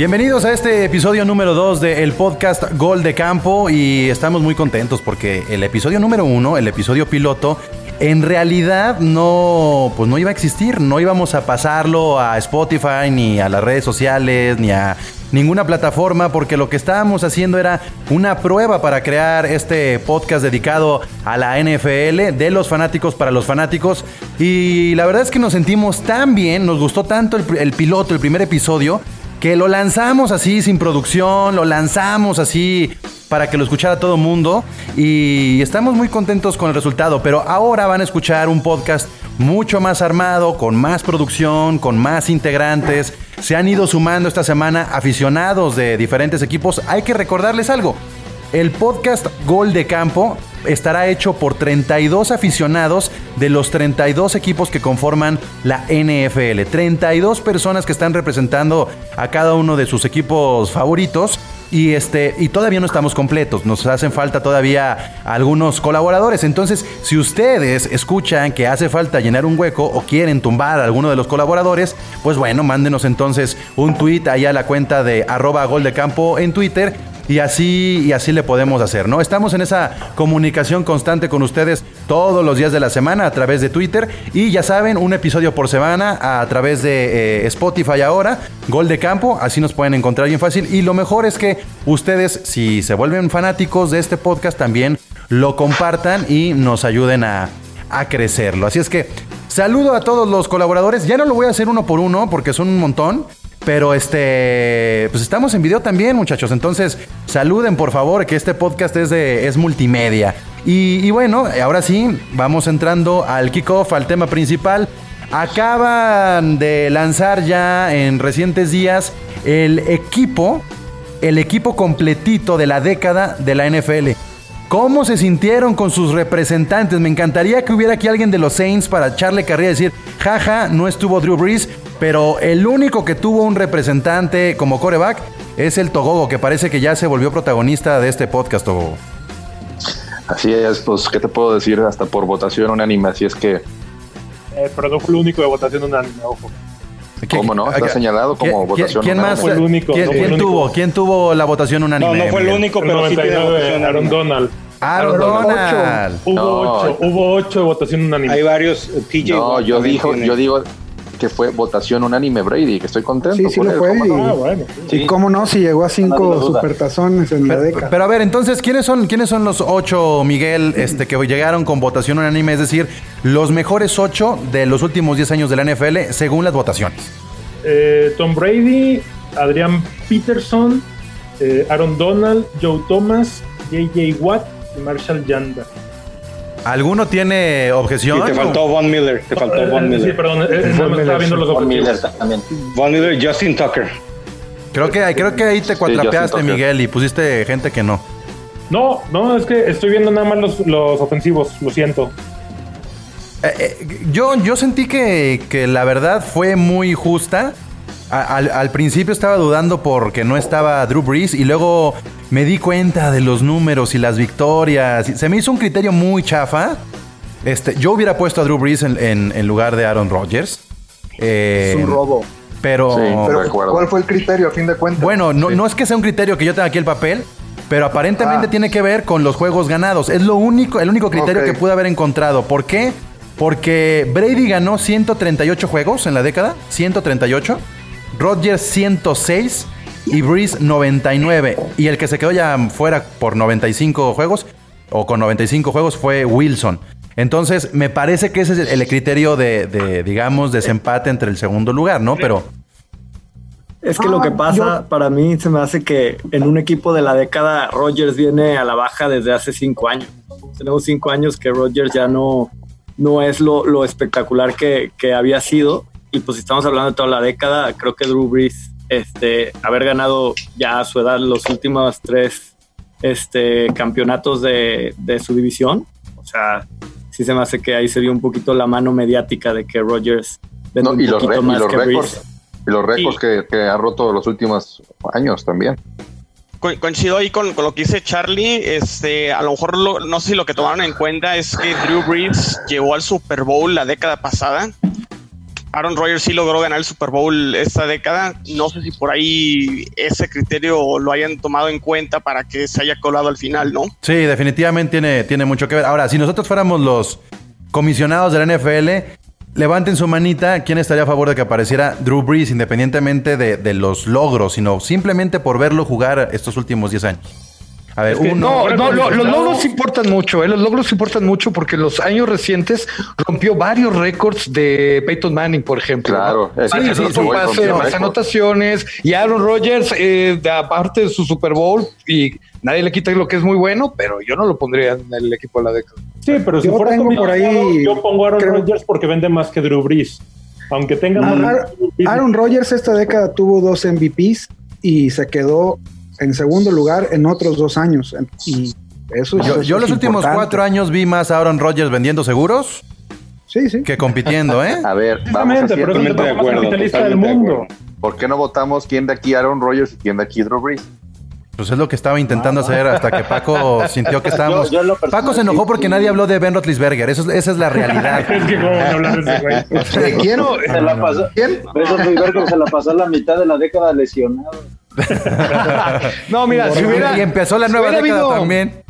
Bienvenidos a este episodio número 2 del podcast Gol de Campo y estamos muy contentos porque el episodio número 1, el episodio piloto, en realidad no, pues no iba a existir, no íbamos a pasarlo a Spotify ni a las redes sociales ni a ninguna plataforma porque lo que estábamos haciendo era una prueba para crear este podcast dedicado a la NFL de los fanáticos para los fanáticos. Y la verdad es que nos sentimos tan bien, nos gustó tanto el, el piloto, el primer episodio que lo lanzamos así sin producción, lo lanzamos así para que lo escuchara todo el mundo y estamos muy contentos con el resultado, pero ahora van a escuchar un podcast mucho más armado, con más producción, con más integrantes. Se han ido sumando esta semana aficionados de diferentes equipos. Hay que recordarles algo. El podcast Gol de Campo estará hecho por 32 aficionados de los 32 equipos que conforman la NFL. 32 personas que están representando a cada uno de sus equipos favoritos. Y, este, y todavía no estamos completos, nos hacen falta todavía algunos colaboradores. Entonces, si ustedes escuchan que hace falta llenar un hueco o quieren tumbar a alguno de los colaboradores, pues bueno, mándenos entonces un tweet ahí a la cuenta de arroba gol de campo en Twitter y así y así le podemos hacer, ¿no? Estamos en esa comunicación constante con ustedes todos los días de la semana a través de Twitter y ya saben, un episodio por semana a través de eh, Spotify ahora, Gol de Campo, así nos pueden encontrar bien fácil y lo mejor es que ustedes si se vuelven fanáticos de este podcast también lo compartan y nos ayuden a, a crecerlo. Así es que saludo a todos los colaboradores, ya no lo voy a hacer uno por uno porque son un montón. Pero este, pues estamos en video también, muchachos. Entonces, saluden por favor, que este podcast es de es multimedia. Y, y bueno, ahora sí, vamos entrando al kickoff, al tema principal. Acaban de lanzar ya en recientes días el equipo, el equipo completito de la década de la NFL. ¿Cómo se sintieron con sus representantes? Me encantaría que hubiera aquí alguien de los Saints para echarle carrilla y decir, jaja, no estuvo Drew Brees, pero el único que tuvo un representante como coreback es el Togogo, que parece que ya se volvió protagonista de este podcast, Togogo. Así es, pues, ¿qué te puedo decir? Hasta por votación unánime, así es que, Eh, pero no fue el único de votación unánime, ojo. ¿cómo no? Está señalado como ¿Quién- votación ¿Quién unánime. más? Fue el único, ¿Quién, no fue el quién único. tuvo? ¿Quién tuvo la votación unánime? No, no fue el único, pero sí tiene 99, votación Aaron. Donald. Aaron Donald. Hubo No. ocho, hubo ocho de votación unánime. Hay varios. eh, TJ No, yo digo, yo digo que fue votación unánime Brady, que estoy contento. Sí, sí por lo él, fue, ¿cómo no? Ah, bueno. Sí, cómo no, si llegó a cinco supertazones en la década. pero a ver, entonces, ¿quiénes son, ¿quiénes son los ocho, Miguel, este, que llegaron con votación unánime? Es decir, los mejores ocho de los últimos 10 años de la NFL según las votaciones. Eh, Tom Brady, Adrian Peterson, eh, Aaron Donald, Joe Thomas, JJ Watt y Marshall Yanda. ¿Alguno tiene objeción? Y te faltó Von Miller. Te faltó Von Eh, Sí, Miller. perdón, eh, eh, estaba viendo los Von Miller también. Von Miller, Justin Tucker. Creo que, creo que ahí te cuatrapeaste. Miguel, y pusiste gente que no. No, no, es que estoy viendo nada más los, los ofensivos, lo siento. Eh, eh, yo, yo sentí que, que la verdad fue muy justa. Al, al principio estaba dudando porque no estaba Drew Brees y luego me di cuenta de los números y las victorias. Se me hizo un criterio muy chafa. Este, yo hubiera puesto a Drew Brees en, en- en lugar de Aaron Rodgers. Eh, Es un robo. Pero, Sí. ¿cuál fue el criterio a fin de cuentas? bueno, no, Sí. no es que sea un criterio que yo tenga aquí el papel, pero aparentemente Ah. tiene que ver con los juegos ganados. Es lo único, el único criterio que pude haber encontrado. ¿Por qué? Porque Brady ganó 138 juegos en la década, 138. Rodgers 106 y Breeze 99. Y el que se quedó ya fuera por 95 juegos, o con 95 juegos, fue Wilson. Entonces, me parece que ese es el, criterio de, de, digamos, desempate entre el segundo lugar, ¿no? Pero Es que lo que Ah, pasa, para mí, se me hace que en un equipo de la década, Rogers viene a la baja desde hace cinco años. tenemos cinco años que Rodgers ya no, no es lo, lo espectacular que, que había sido. Y pues si estamos hablando de toda la década, creo que Drew Brees, este, haber ganado ya a su edad los últimos tres este, campeonatos de, de su división, o sea, sí se me hace que ahí se dio un poquito la mano mediática de que Rodgers vende No, y los, y más los que récords, y los récords que, que ha roto los últimos años también. Co- Coincido ahí con, con lo que dice Charlie. Este, a lo mejor lo- no sé si lo que tomaron en cuenta es que Drew Brees llegó al Super Bowl la década pasada. Aaron Rodgers sí logró ganar el Super Bowl esta década. No sé si por ahí ese criterio lo hayan tomado en cuenta para que se haya colado al final, ¿no? Sí, definitivamente tiene, tiene mucho que ver. Ahora, si nosotros fuéramos los comisionados de la NFL, levanten su manita. ¿Quién estaría a favor de que apareciera Drew Brees, independientemente de, de los logros, sino simplemente por verlo jugar estos últimos 10 años? A ver, Es que uno. No, no, lo- los No. logros importan mucho, ¿eh? los logros importan mucho porque en los años recientes rompió varios récords de Peyton Manning, por ejemplo. Claro, Más es pase, más récords. anotaciones y Aaron Rodgers, eh, de- aparte de su Super Bowl, y nadie le quita lo que es muy bueno, pero yo no lo pondría en el equipo de la década. Sí, pero si Yo fuera tengo por ahí- yo pongo a Aaron creo- Rodgers porque vende más que Drew Brees. Aunque tenga más Aaron- Drew Brees. Aaron Rodgers esta década tuvo dos MVPs y se quedó en segundo lugar en otros dos años. Y eso, Yo, eso yo es los últimos importante. cuatro años vi más a Aaron Rodgers vendiendo seguros Sí, sí. que compitiendo, ¿eh? A ver, vamos Precisamente, pero es el Totalmente de acuerdo, capitalista del de mundo. ¿Por qué no votamos quién de aquí Aaron Rodgers y quién de aquí Drew Brees? Pues es lo que estaba intentando hacer hasta que Paco sintió que estábamos. Yo- yo en lo personal, Paco se enojó porque sí. nadie habló de Ben Roethlisberger. Eso es- esa es la realidad. Es que cómo van a hablar de ese güey. ¿De quién? Se la pasó. ¿Quién? Beto Rivero se la pasó la mitad de la década lesionado. No, mira, si hubiera. y empezó la si nueva década habido- también.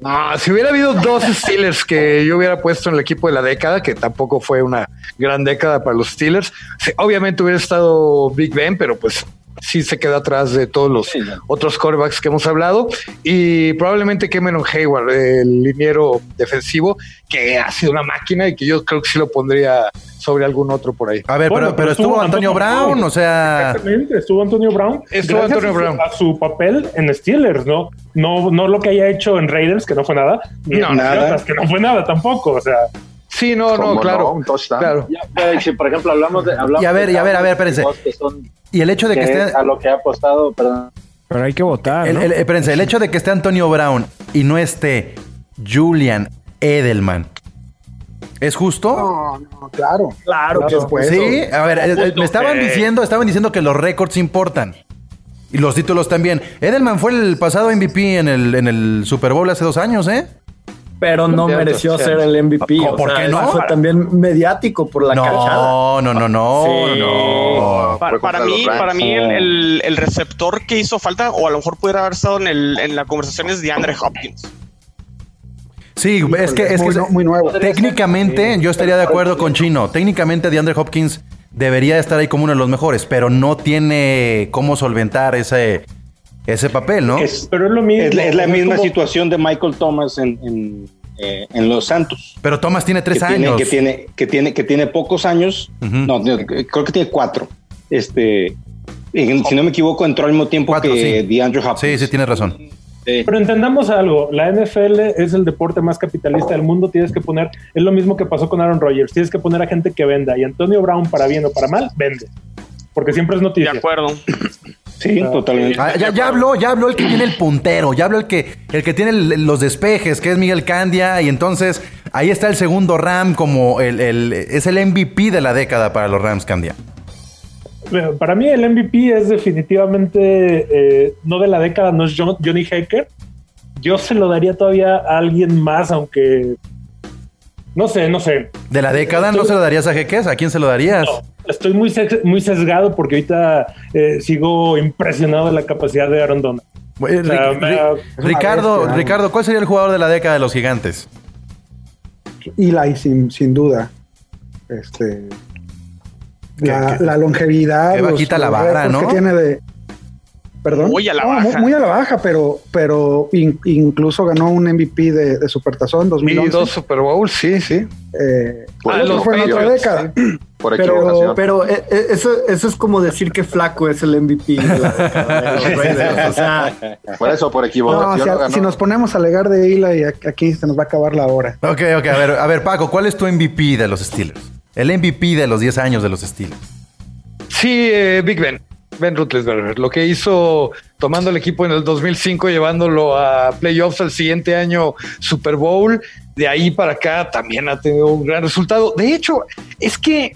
No, si hubiera habido dos Steelers que yo hubiera puesto en el equipo de la década, que tampoco fue una gran década para los Steelers, obviamente hubiera estado Big Ben, pero pues sí se queda atrás de todos los Sí, otros quarterbacks que hemos hablado y probablemente Cameron Hayward, el liniero defensivo, que ha sido una máquina y que yo creo que sí lo pondría sobre algún otro por ahí. A ver, Bueno, pero, pero estuvo estuvo Antonio Antonio Brown, Brown. o sea. Exactamente, estuvo Antonio Brown. Estuvo Gracias Antonio a su- Brown. A su papel en Steelers, ¿no? No, no lo que haya hecho en Raiders, que no fue nada. Ni No, en nada. Que no fue nada tampoco. O sea, Sí, no, no, ¿Cómo claro. no? Claro. Ya, si por ejemplo hablamos de. Hablamos Y a ver, de y a ver, a ver, espérense. son- Y el hecho de que que esté. es a lo que ha apostado, perdón. Pero hay que votar. El, ¿no? el- espérense, el hecho de que esté Antonio Brown y no esté Julian Edelman. ¿Es justo? No, no, claro. Claro, que supuesto. Sí, a ver, eh, me estaban que- diciendo, estaban diciendo que los récords importan. Y los títulos también. Edelman fue el pasado MVP en el, en el Super Bowl hace dos años, ¿eh? Pero no mereció ser el MVP. ¿Por o sea, qué no? Fue también mediático por la cachada. No, no, no, no, Sí. no. Para mí, para mí el, el- el receptor que hizo falta, o a lo mejor pudiera haber estado en, el, en la conversación es de Andre Hopkins. Sí, es que, es que muy, no- muy nuevo. técnicamente yo estaría de acuerdo con Chino. Técnicamente DeAndre Hopkins debería estar ahí como uno de los mejores, pero no tiene cómo solventar ese, ese papel, ¿no? Es, pero es lo mismo. es la, es la Es misma como- situación de Michael Thomas en, en, eh, en Los Santos. Pero Thomas tiene tres que años. Tiene, que, tiene, que, tiene, que tiene pocos años. No, no, creo que tiene cuatro. Este, en- si no me equivoco, entró al mismo tiempo Cuatro, que sí. DeAndre Hopkins. Sí, sí, tienes razón. Pero entendamos algo, la NFL es el deporte más capitalista del mundo, tienes que poner, es lo mismo que pasó con Aaron Rodgers, tienes que poner a gente que venda y Antonio Brown para bien o para mal, vende, porque siempre es De noticia. acuerdo. Sí, totalmente. Ah, ya, ya habló, ya habló el que tiene el puntero, ya habló el que, el que tiene el- los despejes, que es Miguel Candia, y entonces ahí está el segundo Ram como el, el- es el MVP de la década para los Rams Candia. Eh, Para mí el MVP es definitivamente, eh, no de la década, no es John- Johnny Hacker, yo se lo daría todavía a alguien más, aunque, no sé, no sé, De la década, ¿no se lo darías a Jeques? ¿A quién se lo darías? No, estoy muy, muy sesgado porque ahorita eh, sigo impresionado de la capacidad de Aaron Donald. O sea, Ri- me- Ri- es una Ricardo, bestia, Ricardo, ¿cuál sería el jugador de la década de los gigantes? Eli, sin, sin duda. Este, la, qué- la longevidad. qué bajita la vara, récords ¿no? Que tiene de. Perdón. Muy a la No, baja. Muy, muy a la baja, pero, pero in- incluso ganó un MVP de, de Supertazón Y 2011. dos Super Bowls, sí, sí. Eh, Ah, los fue en otra década. por Pero, pero eh, eh, eso, eso es como decir que Flaco es el MVP de la década de los Raiders. O sea, Por eso, por No, equivocación. si, no ganó. si nos ponemos a alegar de Ila y aquí se nos va a acabar la hora. Ok, ok, a ver, a ver, Paco, ¿cuál es tu MVP de los Steelers? El MVP de los 10 años de los Steelers. Sí, eh, Big Ben. Ben Roethlisberger. Lo que hizo tomando el equipo en el 2005, llevándolo a playoffs al siguiente año Super Bowl. De ahí para acá también ha tenido un gran resultado. De hecho, es que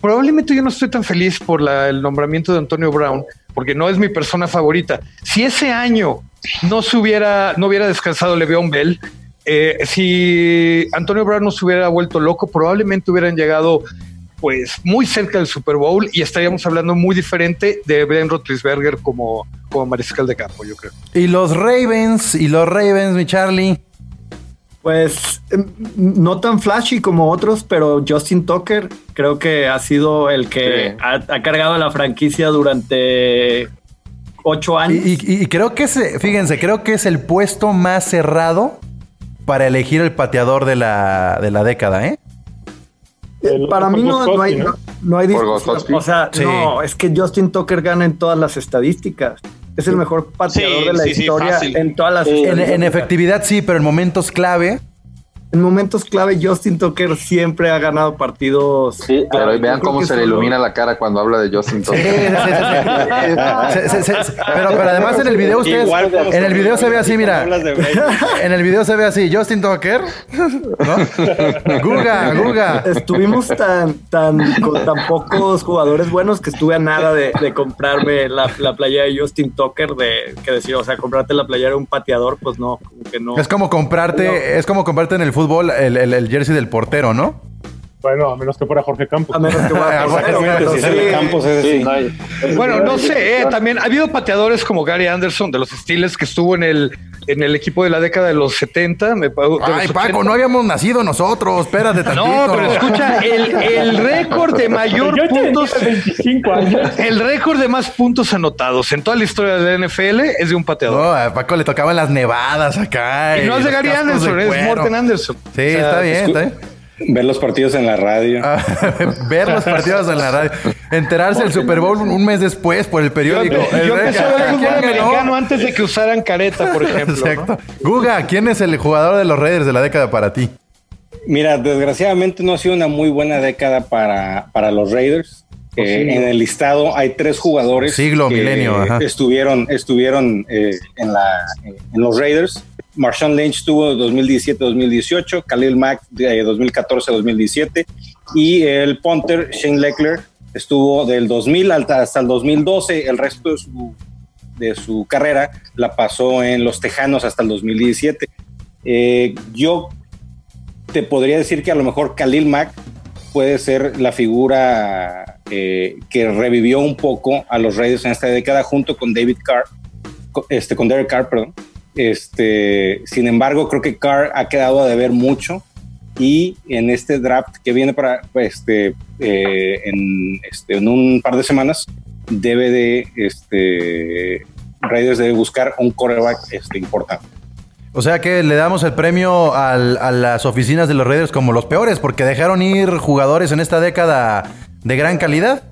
probablemente yo no estoy tan feliz por el nombramiento de Antonio Brown, porque no es mi persona favorita. Si ese año no se hubiera, no hubiera descansado Le'Veon Bell, eh, si Antonio Brown no se hubiera vuelto loco, probablemente hubieran llegado pues muy cerca del Super Bowl y estaríamos hablando muy diferente de Ben Roethlisberger como, como mariscal de campo, yo creo. Y los Ravens, y los Ravens, mi Charlie. pues em, no tan flashy como otros, pero Justin Tucker creo que ha sido el que Sí. ha, ha cargado a la franquicia durante ocho años. y- y creo que es, fíjense, creo que es el puesto más cerrado para elegir el pateador de la, de la década, ¿eh? El- Para mí no, no hay, ¿no? no, no hay discusión. O sea, Sí. no, es que Justin Tucker gana en todas las estadísticas. Es el mejor pateador Sí, de la sí, historia en todas las Sí. En, estadísticas. en efectividad sí, pero en momentos clave. En momentos clave, Justin Tucker siempre ha ganado partidos. Sí, Pero vean cómo se le ilumina la cara cuando habla de Justin Sí, sí, Tucker. sí, sí. Se- se- se- pero, pero además en el video ustedes, Igual en el video se ve así, mira. En el video se ve así, Justin Tucker, ¿no? Guga, Guga. Estuvimos tan, tan, con tan pocos jugadores buenos que estuve a nada de, de comprarme la, la playera de Justin Tucker, de que decir, o sea, comprarte la playera de un pateador, pues no, como que no. Es como comprarte, es como comprarte en el fútbol el, el- el jersey del portero, ¿no? Bueno, a menos que fuera Jorge Campos. A menos que vaya a Bueno, pero Si sí. sale Campos, ese sí. sí. No hay- Bueno, no sé, eh, también ha habido pateadores como Gary Anderson de los Steelers que estuvo en el, en el equipo de la década de los 70. me de los Ay, 80. Paco, no habíamos nacido nosotros, espérate tantito. No, pero escucha, el, el récord de mayor Yo tenía puntos, 25 años. el récord de más puntos anotados en toda la historia de la NFL es de un pateador. No, a Paco le tocaban las nevadas acá. y no es de Gary Anderson, de es. Morten Anderson. Sí, está bien, está bien. Ver los partidos en la radio. Ah, Ver los partidos en la radio. Enterarse del Super Bowl un mes después por el Yo, periódico. El yo empecé a ver fútbol americano antes de que usaran careta, por ejemplo. ¿no? Exacto. Guga, ¿quién es el jugador de los Raiders de la década para ti? Mira, desgraciadamente no ha sido una muy buena década para, para los Raiders. Eh, en el listado hay tres jugadores Siglo, que milenio, ajá. estuvieron, estuvieron eh, en, la, en los Raiders. Marshawn Lynch tuvo 2017-2018, Khalil Mack de 2014-2017 y el punter Shane Leckler estuvo del 2000 hasta, el 2012. El resto de su, carrera la pasó en los Tejanos hasta el 2017. Eh, yo te podría decir que a lo mejor Khalil Mack puede ser la figura eh, que revivió un poco a los Raiders en esta década junto con David Carr, este, con Derek Carr, perdón. Este, sin embargo, creo que Carr ha quedado a deber mucho y en este draft que viene para este, eh, en, este, en un par de semanas debe de este, Raiders debe buscar un coreback este, importante. O sea que le damos el premio a las oficinas de los Raiders como los peores, porque dejaron ir jugadores en esta década de gran calidad.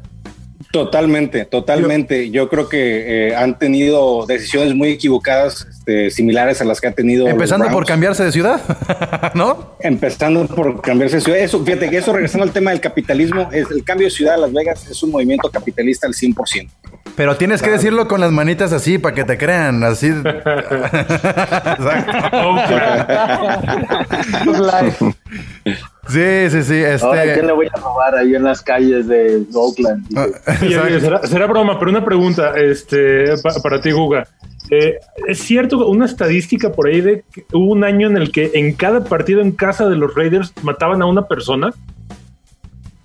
Totalmente, totalmente. Yo, creo que eh, han tenido decisiones muy equivocadas, este, similares a las que ha tenido. Empezando por cambiarse de ciudad, ¿no? Empezando por cambiarse de ciudad. Eso, fíjate que eso, regresando al tema del capitalismo, es el cambio de ciudad a Las Vegas es un movimiento capitalista al 100%. Pero tienes que decirlo con las manitas así para que te crean, así. Sí, sí, sí. Ahora, ¿quién Este. le voy a robar ahí en las calles de Oakland? Ah, Oye, oye, será, será broma, pero una pregunta este, pa- para ti, Guga. Eh, ¿Es cierto una estadística por ahí de que hubo un año en el que en cada partido en casa de los Raiders mataban a una persona?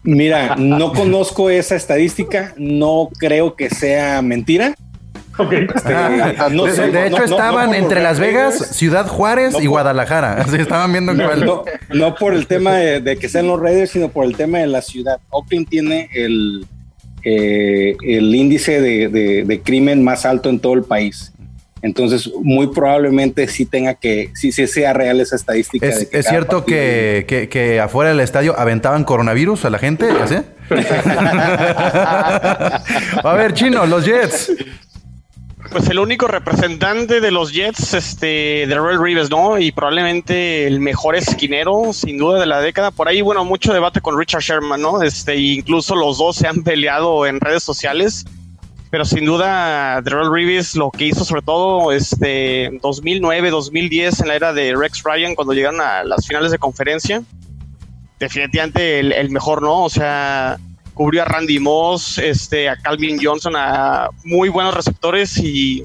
Mira, no conozco esa estadística, no creo que sea mentira. Este, Ah, no de, sé, de no- hecho, no- estaban entre Las Vegas, Raiders, Ciudad Juárez No y por- Guadalajara. Así estaban viendo cuál. no, no por el tema de, de que sean los Raiders, sino por el tema de la ciudad. Oakland tiene el, eh, el índice de, de- de crimen más alto en todo el país. Entonces, muy probablemente sí tenga que, sí, sí sea real esa estadística. ¿Es, de es cada cierto que, que- que afuera del estadio aventaban coronavirus a la gente? A ver, Chino, los Jets. Pues el único representante de los Jets, este, Royal Reeves, ¿no? Y probablemente el mejor esquinero, sin duda, de la década. Por ahí, bueno, mucho debate con Richard Sherman, ¿no? Este, incluso los dos se han peleado en redes sociales. Pero sin duda, Darrell Reeves lo que hizo, sobre todo, este, 2009, 2010, en la era de Rex Ryan, cuando llegaron a las finales de conferencia, definitivamente el mejor, ¿no? O sea, cubrió a Randy Moss, este, a Calvin Johnson, a muy buenos receptores y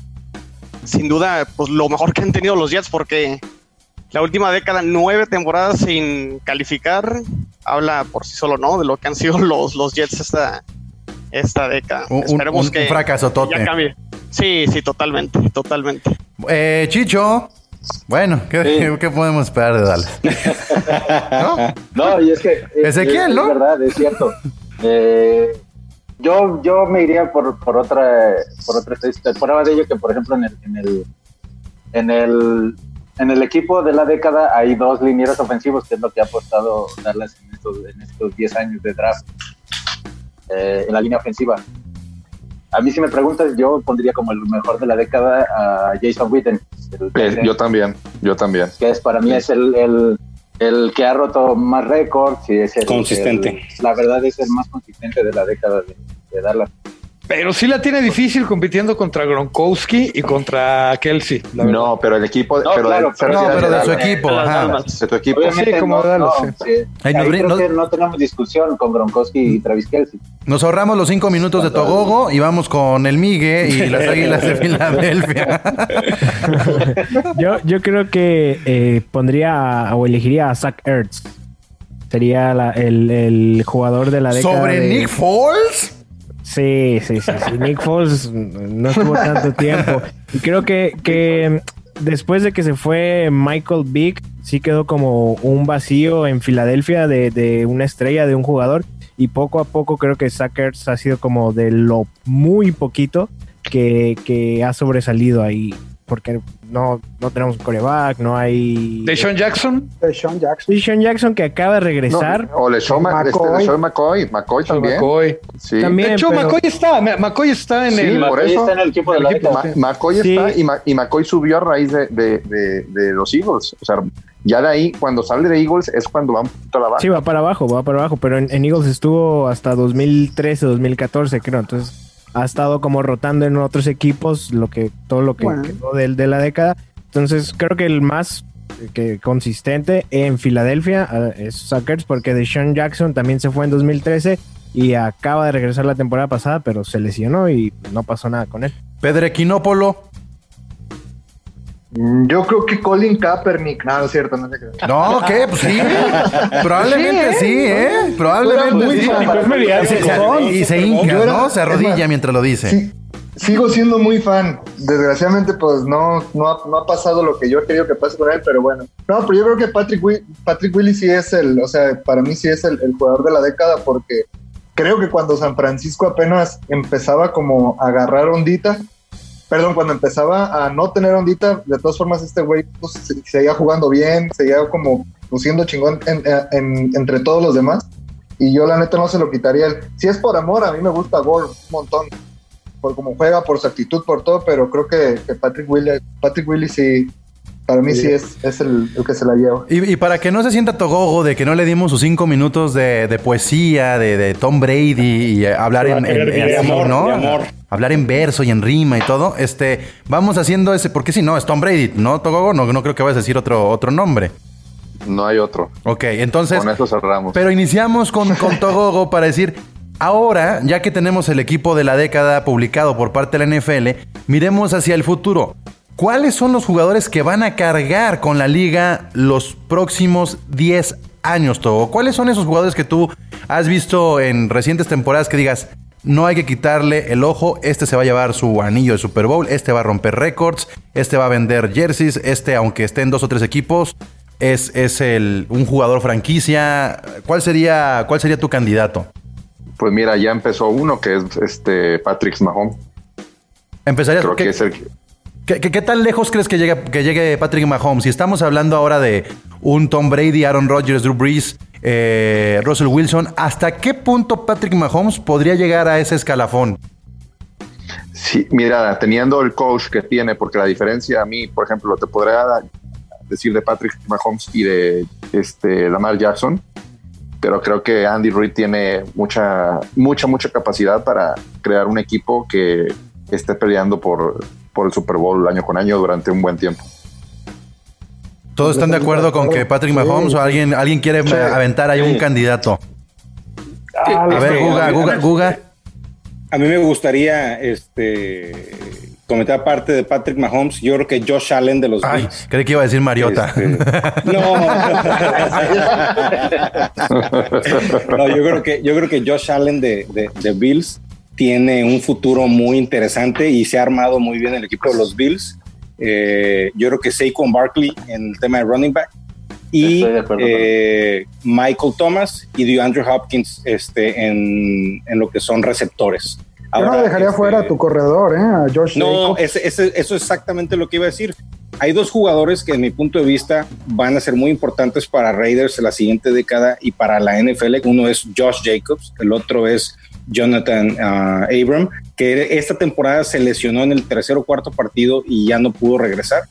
sin duda, pues lo mejor que han tenido los Jets, porque la última década, nueve temporadas sin calificar, habla por sí solo, ¿no? De lo que han sido los, los Jets esta, esta década. Un- Esperemos un- que un fracasotote. ya cambie. Sí, sí, totalmente, totalmente. Eh, Chicho. Bueno, ¿qué, qué podemos esperar de Dallas? No, y es que. eh, Ezequiel, es, ¿no? Es verdad, es cierto. Eh, yo, yo me iría por, por otra por otra estadística. Prueba de ello que, por ejemplo, en el, en el en el en el equipo de la década hay dos linieros ofensivos, que es lo que ha apostado Dallas en estos en estos 10 años de draft eh, en la línea ofensiva. A mí, si me preguntas, yo pondría como el mejor de la década a Jason Witten. el- Eh, yo también, yo también. que es para mí es el, el, el que ha roto más récords y es el Consistente. el- la verdad es el más consistente de la década de, de Dallas. Pero sí la tiene difícil compitiendo contra Gronkowski y contra Kelsey. la. No, pero el equipo, No, pero, claro, de, pero- No, sí, pero de su equipo. ajá. De tu equipo. Obviamente Sí, como no, Dallas, no, sí. sí. Ahí Ahí nos brin- creo nos- que no tenemos discusión con Gronkowski y Travis Kelsey. Nos ahorramos los cinco minutos de Togogo y vamos con el Migue y las Águilas de Filadelfia. Yo, yo creo que eh, pondría o elegiría a Zach Ertz. Sería la- el, el jugador de la década. ¿Sobre de- Nick Foles? Sí, sí, sí, sí. Nick Foles no estuvo tanto tiempo. Y creo que, que después de que se fue Michael Vick, sí quedó como un vacío en Filadelfia de, de una estrella, de un jugador. Y poco a poco creo que Zach Ertz ha sido como de lo muy poquito que, que ha sobresalido ahí. Porque no, no tenemos coreback, no hay... Deshaun Jackson. Sean Jackson. Deshaun Jackson que acaba de regresar. No, o LeSean Ma- este, McCoy. LeSean McCoy, McCoy también. McCoy. Sí. También. De hecho, pero- McCoy está. McCoy está en Sí, el. por Ahí eso. está en el equipo de la equipo. Ma- McCoy Sí. está y, Ma- y McCoy subió a raíz de, de, de, de los Eagles. O sea, ya de ahí, cuando sale de Eagles, es cuando va un poquito a la baja. Sí, va para abajo, va para abajo, pero en, en Eagles estuvo hasta 2013, 2014, creo. Entonces ha estado como rotando en otros equipos, lo que todo lo que Bueno. quedó del- de, la década. Entonces creo que el más eh, que consistente en Filadelfia eh, es Suckers, porque Deshaun Jackson también se fue en 2013 y acaba de regresar la temporada pasada, pero se lesionó y no pasó nada con él. Pedrequinópolo. Yo creo que Colin Kaepernick. No, no es cierto, no sé qué. No, ¿qué? Pues sí. Probablemente sí, ¿eh? Probablemente muy sí. Y se-. Y se hinca, era- ¿no? Se arrodilla más, mientras lo dice. Sí, sigo siendo muy fan. Desgraciadamente, pues no, no, ha, no ha pasado lo que yo he querido que pase con él, pero bueno. No, pero yo creo que Patrick, Wi- Patrick Willis sí es el, o sea, para mí sí es el, el jugador de la década porque creo que cuando San Francisco apenas empezaba como a agarrar ondita, perdón, cuando empezaba a no tener ondita, de todas formas este güey pues, se- seguía jugando bien, seguía como siendo chingón en- en- entre todos los demás. Y yo la neta no se lo quitaría. Si es por amor, a mí me gusta Gore un montón. Por cómo juega, por su actitud, por todo, pero creo que, que Patrick Willis, Patrick Willis sí, para mí sí, es, es el, el que se la lleva. Y, y para que no se sienta Togogo de que no le dimos sus cinco minutos de, de poesía, de, de Tom Brady y eh, hablar en, así, amor, ¿no? amor. Hablar en verso y en rima y todo. Este, vamos haciendo ese, porque si no, es Tom Brady, ¿no, Togogo? No, no creo que vayas a decir otro, otro nombre. No hay otro. Ok, entonces. Con eso cerramos. Pero iniciamos con, con Togogo para decir, ahora, ya que tenemos el equipo de la década publicado por parte de la NFL, miremos hacia el futuro. ¿Cuáles son los jugadores que van a cargar con la liga los próximos 10 años, Togo? ¿Cuáles son esos jugadores que tú has visto en recientes temporadas que digas, no hay que quitarle el ojo, este se va a llevar su anillo de Super Bowl, este va a romper récords, este va a vender jerseys, este, aunque esté en dos o tres equipos, es, es el, un jugador franquicia. ¿Cuál sería, ¿Cuál sería tu candidato? Pues mira, ya empezó uno que es este Patrick Mahomes. Empezarías Creo ¿qué- que es el ¿Qué, qué, tan lejos crees que llegue, que llegue Patrick Mahomes? Si estamos hablando ahora de un Tom Brady, Aaron Rodgers, Drew Brees, eh, Russell Wilson, ¿hasta qué punto Patrick Mahomes podría llegar a ese escalafón? Sí, mira, teniendo el coach que tiene, porque la diferencia a mí, por ejemplo, te podría decir de Patrick Mahomes y de este, Lamar Jackson, pero creo que Andy Reid tiene mucha, mucha, mucha capacidad para crear un equipo que esté peleando por, por el Super Bowl año con año durante un buen tiempo. ¿Todos están de acuerdo con que Patrick Mahomes o alguien, alguien quiere Sí. aventar ahí un candidato? Sí, A ver, este, Guga, a mí- Guga, Guga. A mí me gustaría este, comentar parte de Patrick Mahomes. Yo creo que Josh Allen de los Ay, Bills. creí que iba a decir Mariota. No, yo creo que yo creo que Josh Allen de, de- de Bills tiene un futuro muy interesante y se ha armado muy bien el equipo de los Bills. Eh, yo creo que Saquon Barkley en el tema de running back y eh, Michael Thomas y DeAndre Hopkins este, en, en lo que son receptores. Yo no Ahora, dejaría este, fuera a tu corredor, ¿eh? A Josh no, Jacobs. ese- ese- eso es exactamente lo que iba a decir. Hay dos jugadores que, en mi punto de vista, van a ser muy importantes para Raiders en la siguiente década y para la NFL. Uno es Josh Jacobs, el otro es Jonathan ah, Abram, que esta temporada se lesionó en el tercer o cuarto partido y ya no pudo regresar.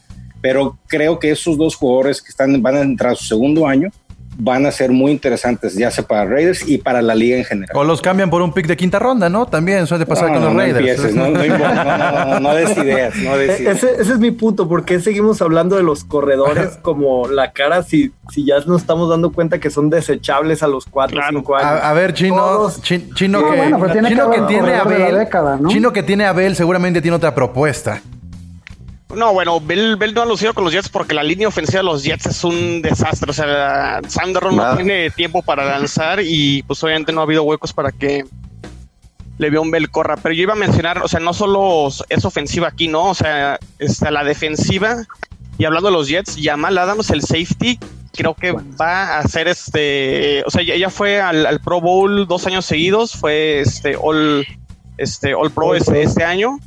Pero creo que esos dos jugadores que están, van a entrar a su segundo año van a ser muy interesantes, ya sea para Raiders y para la liga en general. O los cambian por un pick de quinta ronda, ¿no? También suele pasar No, con los no Raiders. empieces, no, no, no, no, no, no des ideas, no des E- ideas. Ese, ese es mi punto, ¿por qué seguimos hablando de los corredores como la cara si, si ya nos estamos dando cuenta que son desechables a los 4 o 5 años? A, a ver, Chino, Todos. Chin- Chino No, que, bueno, pues tiene Chino que que tiene la Abel, década, ¿no? Chino que tiene Abel seguramente tiene otra propuesta. No, bueno, Bell, Bell no ha lucido con los Jets porque la línea ofensiva de los Jets es un desastre. O sea, Sam Darnold no Nada. tiene tiempo para lanzar y pues obviamente no ha habido huecos para que Le'Veon Bell corra. Pero yo iba a mencionar, o sea, no solo es ofensiva aquí, ¿no? O sea, está la defensiva. Y hablando de los Jets, Jamal Adams, el safety, creo que va a ser este, o sea, ya fue al, al Pro Bowl dos años seguidos, fue este All, este All Pro este, este año.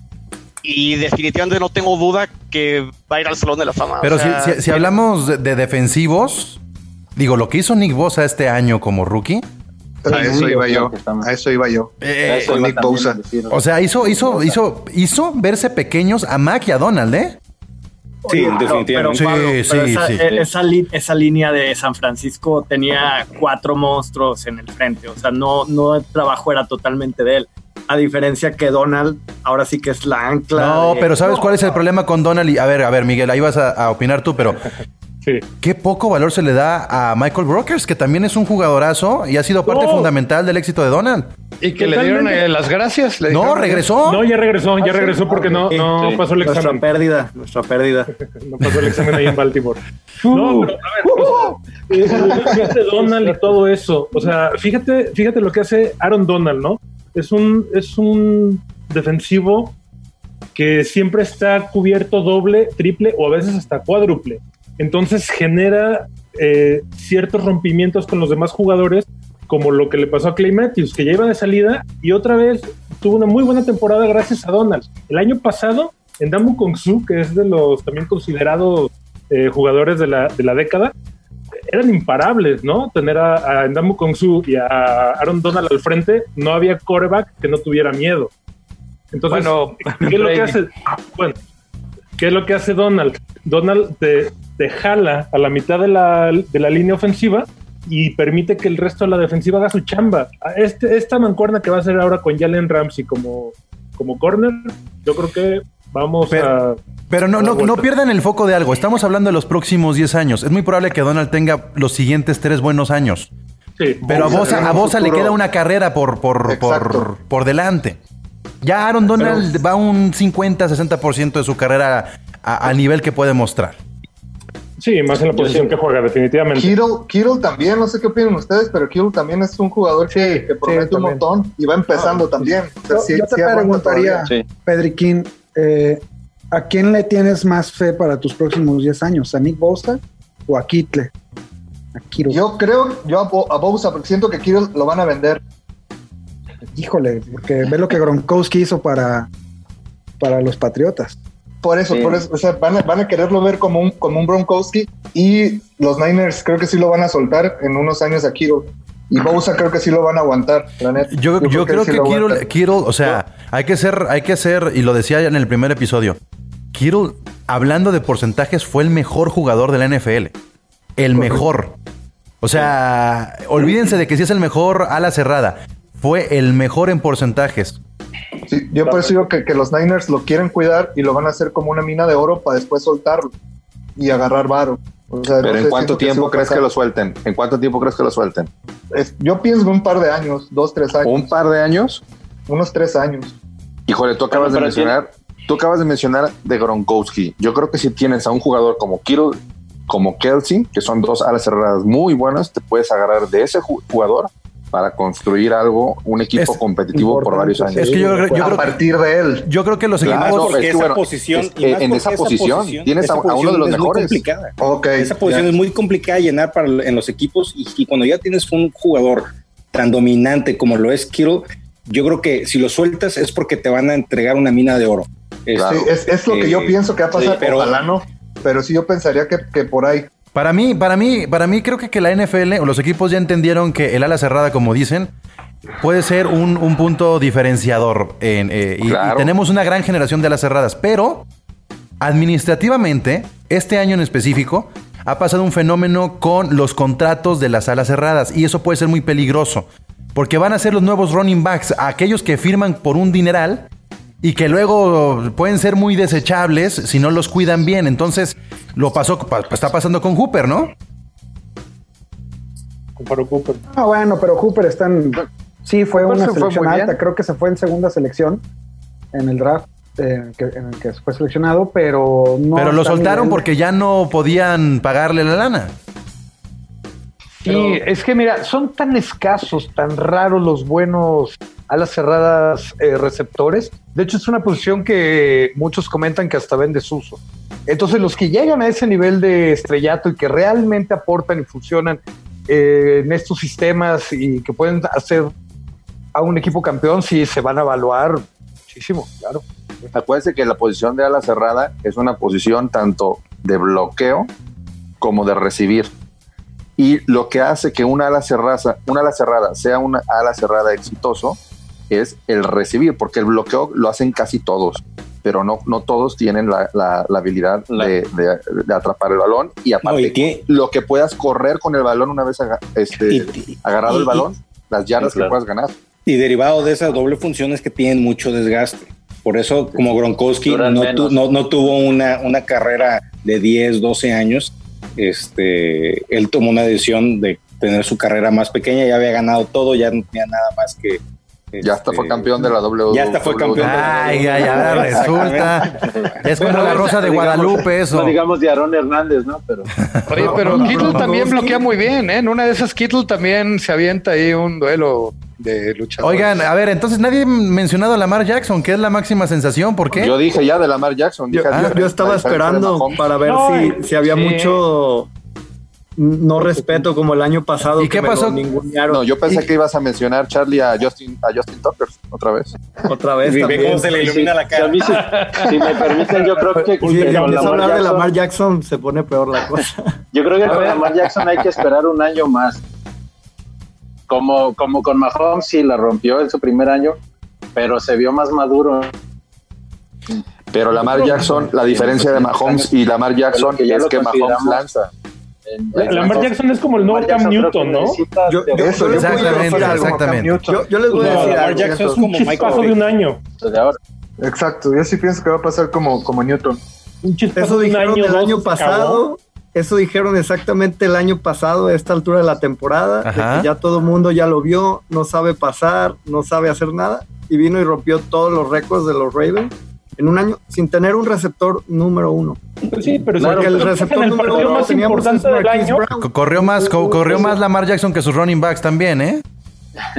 Y definitivamente no tengo duda que va a ir al Salón de la Fama. Pero O sea, si, si- si hablamos de, de defensivos, digo, lo que hizo Nick Bosa este año como rookie, A eso iba yo. A eso iba yo. Eh, Con Nick Bosa. o sea, hizo, hizo, hizo, hizo verse pequeños a Mac y a Donald, ¿eh? Sí, pero- definitivamente. pero, Pablo, Sí, pero sí, esa, sí. e- Esa, li- esa línea de San Francisco tenía cuatro monstruos en el frente. O sea, no, no el trabajo era totalmente de él. A diferencia que Donald, ahora sí que es la ancla. No, de- pero ¿sabes cuál es el problema con Donald? Y, a ver, a ver, Miguel, ahí vas a, a opinar tú, pero Sí. qué poco valor se le da a Michael Brokers, que también es un jugadorazo y ha sido parte No. fundamental del éxito de Donald. Y que le dieron eh, las gracias. le No, regresó. No, ya regresó, ya regresó porque no, no Sí, pasó el Nuestra examen. pérdida, nuestra pérdida. No pasó el examen ahí en Baltimore. No, pero a ver, o sea, hace Donald y todo eso. O sea, fíjate, fíjate lo que hace Aaron Donald, ¿no? Es un, es un defensivo que siempre está cubierto doble, triple o a veces hasta cuádruple. Entonces genera eh, ciertos rompimientos con los demás jugadores, como lo que le pasó a Clay Matthews, que ya iba de salida y otra vez tuvo una muy buena temporada gracias a Donald. El año pasado, en Damu Kong que es de los también considerados eh, jugadores de la, de la década, eran imparables, ¿no? Tener a, a Ndamu Kong Su y a Aaron Donald al frente, no había coreback que no tuviera miedo. Entonces, Bueno, ¿qué es lo que hace? Bueno, ¿qué es lo que hace Donald? Donald te, te jala a la mitad de la, de la línea ofensiva y permite que el resto de la defensiva haga su chamba. Este, esta mancuerna que va a hacer ahora con Jalen Ramsey como, como corner, yo creo que vamos a... Pero no, no, no pierdan el foco de algo. Estamos hablando de los próximos 10 años. Es muy probable que Donald tenga los siguientes tres buenos años. Sí, Pero a Bosa a Bosa le queda una carrera por, por, por, por delante. Ya Aaron Donald va un 50-60% de su carrera a- al nivel que puede mostrar. Sí, más en la posición que juega, definitivamente. Kittle, Kittle también, no sé qué opinan ustedes, pero Kittle también es un jugador que, que promete un montón y va empezando también. O sea, Yo, sí- yo te preguntaría. Pedriquín, eh, ¿a quién le tienes más fe para tus próximos 10 años? ¿A Nick Bosa o a Kittle? A. Yo creo, yo a, Bo- a Bosa, porque siento que Kittle lo van a vender. Híjole, porque ve lo que Gronkowski hizo para, para los Patriotas. Por eso, Sí. por eso, o sea, van a, van a quererlo ver como un, como un Gronkowski y los Niners creo que sí lo van a soltar en unos años a Kittle. Y Bosa creo que sí lo van a aguantar, la neta. Yo, yo creo sí que lo Kittle, o sea, hay que ser, hay que ser, y lo decía ya en el primer episodio, Kittle, hablando de porcentajes, fue el mejor jugador de la NFL. El mejor. O sea, olvídense de que si es el mejor ala cerrada. Fue el mejor en porcentajes. Sí, yo por eso digo que, que los Niners lo quieren cuidar y lo van a hacer como una mina de oro para después soltarlo y agarrar varo. O sea, Pero no ¿en sé, cuánto tiempo crees que lo suelten? ¿En cuánto tiempo crees que lo suelten? Es- yo pienso un par de años, dos, tres años. ¿Un par de años? Unos tres años. Híjole, tú acabas de mencionar, tú acabas de mencionar de Gronkowski. Yo creo que si tienes a un jugador como Kittle, como Kelsey, que son dos alas cerradas muy buenas, te puedes agarrar de ese ju- jugador para construir algo, un equipo Es competitivo por varios años. Es que yo, creo- yo a creo, partir de él. yo creo que los Claro, equipos... no, porque es que esa bueno, posición, es- en esa posición tienes esa a- a uno de los es muy mejores. complicada. Ok. Esa posición es muy complicada de llenar para en los equipos y, y cuando ya tienes un jugador tan dominante como lo es Kittle, yo creo que si lo sueltas es porque te van a entregar una mina de oro. Claro. Sí, es, es lo que yo Eh, pienso que va a pasar, sí, pero- ojalá no. Pero sí yo pensaría que, que por ahí. Para mí, para mí, para mí creo que, que la NFL o los equipos ya entendieron que el ala cerrada, como dicen, puede ser un, un punto diferenciador. En, eh, y- tenemos una gran generación de alas cerradas, pero administrativamente, este año en específico, ha pasado un fenómeno con los contratos de las alas cerradas y eso puede ser muy peligroso. Porque van a ser los nuevos running backs, aquellos que firman por un dineral y que luego pueden ser muy desechables si no los cuidan bien. Entonces, lo pasó, pa- está pasando con Hooper, ¿no? Para Cooper. Ah, bueno, pero Hooper está en. Sí, fue Hooper una se fue selección muy alta. bien. Creo que se fue en segunda selección en el draft eh, que- en el que fue seleccionado, pero no. Pero lo soltaron porque ya no podían pagarle la lana. Sí, es que mira, son tan escasos, tan raros los buenos alas cerradas eh, receptores. De hecho, es una posición que muchos comentan que hasta ven desuso. Entonces, los que llegan a ese nivel de estrellato y que realmente aportan y funcionan eh, en estos sistemas y que pueden hacer a un equipo campeón, sí se van a evaluar muchísimo, claro. Acuérdense que la posición de ala cerrada es una posición tanto de bloqueo como de recibir. Y lo que hace que una ala cerrada, una ala cerrada sea una ala cerrada exitoso es el recibir, porque el bloqueo lo hacen casi todos, pero no, no todos tienen la, la- la habilidad La- de, de- de atrapar el balón y aparte No, y tiene- lo que puedas correr con el balón una vez aga- este, Y- agarrado y- el balón, las yardas claro. que puedas ganar. Y derivado de esa doble función es que tienen mucho desgaste. Por eso, como Gronkowski no, tu- no, no tuvo una, una carrera de 10, 12 años, este, él tomó una decisión de tener su carrera más pequeña, ya había ganado todo, ya no tenía nada más que... Ya hasta fue campeón de la WWE. Ya hasta fue campeón. Ay, ya, ya resulta. Es como la Rosa de Guadalupe, eso. No digamos de Aaron Hernández, ¿no? Pero Oye, pero Kittle también bloquea muy bien, ¿eh? En una de esas Kittle también se avienta ahí un duelo de luchadores. Oigan, a ver, entonces nadie ha mencionado a Lamar Jackson, que es la máxima sensación. ¿Por qué? Yo dije ya de Lamar Jackson. Yo, dije, yo- a- yo a estaba de esperando para ver No, si, si había sí. mucho no respeto como el año pasado. ¿Y que qué me pasó? No, yo pensé que ibas a mencionar Charlie a Justin, a Justin Tucker otra vez. Otra vez también. cómo se le ilumina la cara. si, si me permiten, yo creo que, Sí, si con empiezo a hablar de Lamar Jackson, se pone peor la cosa. Yo creo que con Lamar Jackson hay que esperar un año más. Como, como con Mahomes, sí la rompió en su primer año, pero se vio más maduro. Pero Lamar Jackson, la diferencia de Mahomes y Lamar Jackson Que ya es que Mahomes lanza. Lamar Jackson es como el nuevo Lamar Cam Jackson Newton, ¿no? Yo- yo- Eso, yo Exactamente, exactamente. Yo, yo les voy a decir Lamar algo. Jackson es Un como chispazo de un año. Exacto, yo sí pienso que va a pasar como, como Newton. Un Eso de un dijeron año. el dos, año pasado. Eso dijeron exactamente el año pasado, a esta altura de la temporada, de que ya todo el mundo ya lo vio, no sabe pasar, no sabe hacer nada, y vino y rompió todos los récords de los Ravens en un año sin tener un receptor número uno. Pues sí, pero Porque si- el en receptor el número partido uno más importante del año. Brown. Co- Corrió más, co- corrió más Lamar Jackson que sus running backs también, ¿eh?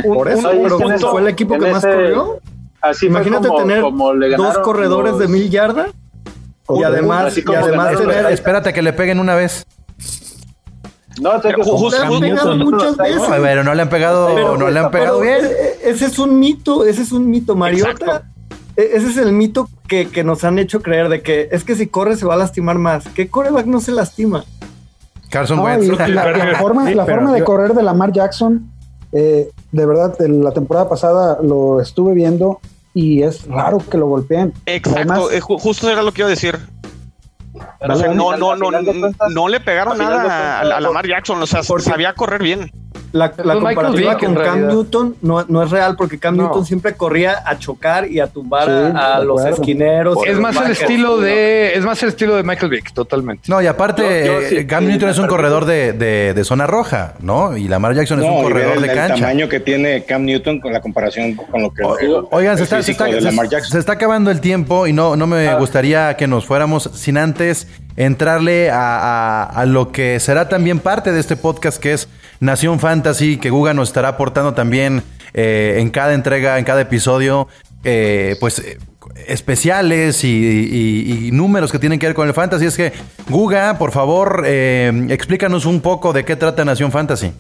Por eso, pero en eso- fue el equipo en que más ese- corrió. Así Imagínate como- tener como dos corredores los- de mil yardas y además, y además tener... Espérate que le peguen una vez. No, tengo que Ju- Le han pegado muchas veces. No, pero no le han pegado, Pero- no le han pegado pero bien. Ese es un mito, ese es un mito, Mariota. Exacto. e- Ese es el mito que, que nos han hecho creer de que es que si corre se va a lastimar más. ¿Qué coreback no se lastima? Carson Wentz. la, la forma, Sí, la pero forma de yo- correr de Lamar Jackson, eh, de verdad, en la temporada pasada lo estuve viendo y es raro que lo golpeen. Exacto, Además- eh, ju- justo era lo que iba a decir. Pero O sea, al- no, no, no, no, cuentas- no le pegaron nada a, cuentas- a Lamar Jackson, o sea, Porque- sabía correr bien. La, la Pues comparativa con Cam. Newton no, no es real porque Cam No. Newton siempre corría a chocar y a tumbar Sí, a, los acuerdo. esquineros. Es más el estilo de, es más el estilo de Michael Vick, totalmente. No, y aparte, Yo- yo sí- Cam sí, Newton es un corredor de, de- de zona roja, ¿no? Y Lamar Jackson es un y ver corredor el, de el cancha. tamaño que tiene Cam Newton con la comparación con lo que O- Oigan, se el está, se, está, se- se está acabando el tiempo y no, no me gustaría que nos fuéramos sin antes entrarle a, a- lo que será también parte de este podcast que es Nación Fantasy, que Guga nos estará aportando también eh, en cada entrega, en cada episodio, eh, pues eh, especiales y, números que tienen que ver con el fantasy. Es que, Guga, por favor, explícanos un poco de qué trata Nación Fantasy.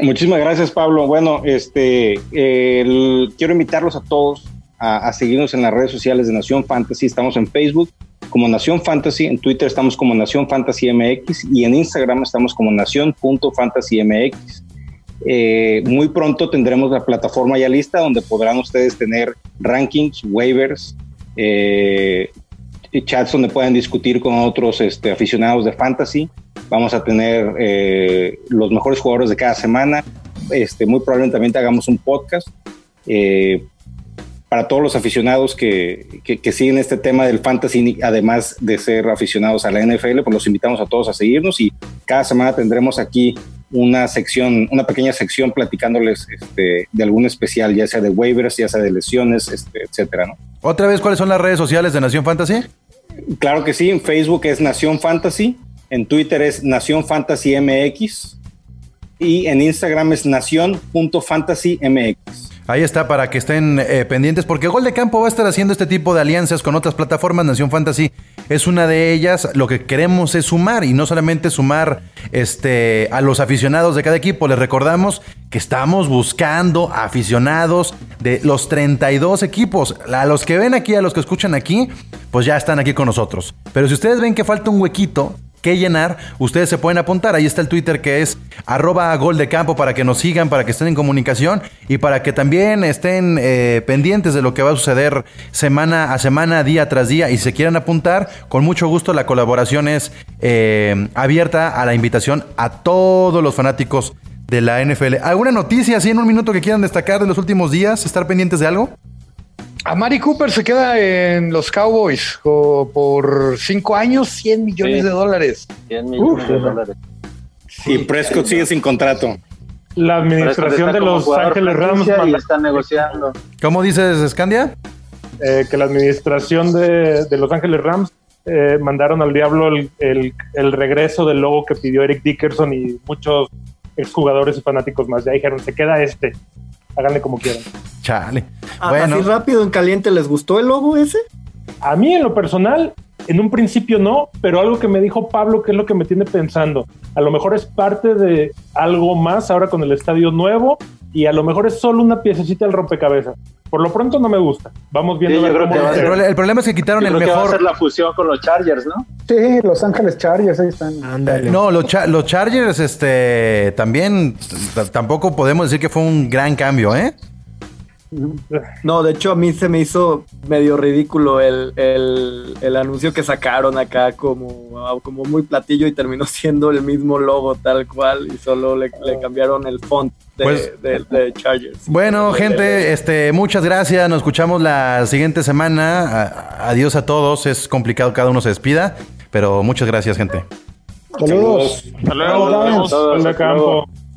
Muchísimas gracias, Pablo. Bueno, este, quiero invitarlos a todos a seguirnos en las redes sociales de Nación Fantasy. Estamos en Facebook como Nación Fantasy, en Twitter estamos como Nación Fantasy MX y en Instagram estamos como Nación.fantasymx. Eh, muy pronto tendremos la plataforma ya lista donde podrán ustedes tener rankings, waivers, eh, chats donde puedan discutir con otros este, aficionados de fantasy. Vamos a tener eh, los mejores jugadores de cada semana. Este, muy probablemente también hagamos un podcast. Para todos los aficionados que, que- que siguen este tema del fantasy, además de ser aficionados a la NFL, pues los invitamos a todos a seguirnos y cada semana tendremos aquí una sección, una pequeña sección platicándoles este, de algún especial, ya sea de waivers, ya sea de lesiones, este, etcétera, ¿no? Otra vez, ¿cuáles son las redes sociales de Nación Fantasy? Claro que sí, en Facebook es Nación Fantasy, en Twitter es Nación Fantasy MX y en Instagram es nación.fantasymx. Ahí está para que estén eh, pendientes porque Gol de Campo va a estar haciendo este tipo de alianzas con otras plataformas. Nación Fantasy es una de ellas. Lo que queremos es sumar y no solamente sumar este, a los aficionados de cada equipo. Les recordamos que estamos buscando aficionados de los 32 equipos. A los que ven aquí, a los que escuchan aquí, pues ya están aquí con nosotros. Pero si ustedes ven que falta un huequito, que llenar, ustedes se pueden apuntar. Ahí está el Twitter que es arroba gol de campo para que nos sigan, para que estén en comunicación y para que también estén eh, pendientes de lo que va a suceder semana a semana, día tras día. Y si se quieren apuntar, con mucho gusto la colaboración es eh, abierta a la invitación a todos los fanáticos de la NFL. ¿Alguna noticia así en un minuto que quieran destacar de los últimos días? ¿Estar pendientes de algo? A Mari Cooper se queda en los Cowboys o por cinco años, 100 millones Sí. de dólares. 100 millones de dólares. Y Prescott sigue sin contrato. La administración de los Ángeles Rams está negociando. ¿Cómo dices, Scandia? eh, que la administración de, de Los Ángeles Rams eh, mandaron al diablo el, el- el regreso del logo que pidió Eric Dickerson y muchos exjugadores y fanáticos más. Ya dijeron, se queda este. Háganle como quieran. Chale. Ah, Bueno. Así rápido en caliente, ¿les gustó el logo ese? A mí en lo personal, en un principio no, pero algo que me dijo Pablo, que es lo que me tiene pensando, a lo mejor es parte de algo más ahora con el estadio nuevo y a lo mejor es solo una piececita del rompecabezas. Por lo pronto no me gusta. Vamos viendo Sí, yo a ver creo cómo que va a lo El, ser- prole- el problema es que quitaron Yo el creo que va a mejor. ser la fusión con los Chargers, ¿no? Sí, Los Ángeles Chargers, ahí están. Ándale. No, los, Cha- los Chargers, este, también tampoco podemos decir que fue un gran cambio, ¿eh? No, de hecho a mí se me hizo medio ridículo el, el- el anuncio que sacaron acá como, como muy platillo y terminó siendo el mismo logo tal cual y solo le, le cambiaron el font de, Pues- de- de Chargers. Bueno, gente, este, muchas gracias. Nos escuchamos la siguiente semana. A- adiós a todos. Es complicado que cada uno se despida, pero muchas gracias, gente. Saludos. Todos,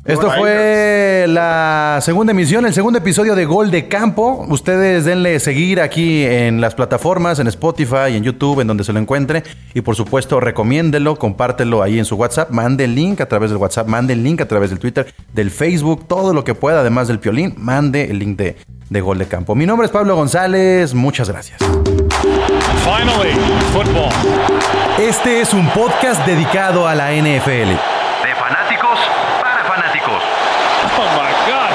Esto fue la segunda emisión, el segundo episodio de Gol de Campo. Ustedes denle seguir aquí en las plataformas, en Spotify, en YouTube, en donde se lo encuentre. Y por supuesto, recomiéndelo, compártelo ahí en su WhatsApp. Mande el link a través del WhatsApp, mande el link a través del Twitter, del Facebook, todo lo que pueda, además del piolín. Mande el link de, de Gol de Campo. Mi nombre es Pablo González. Muchas gracias. Finally, football. Este es un podcast dedicado a la NFL. De fanáticos para fanáticos. Oh my God.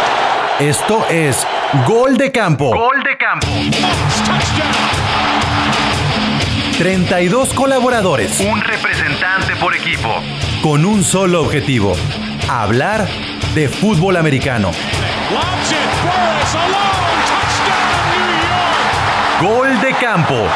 Esto es Gol de Campo. Gol de campo. Touchdown. 32 colaboradores. Un representante por equipo. Con un solo objetivo. Hablar de fútbol americano. Gol de campo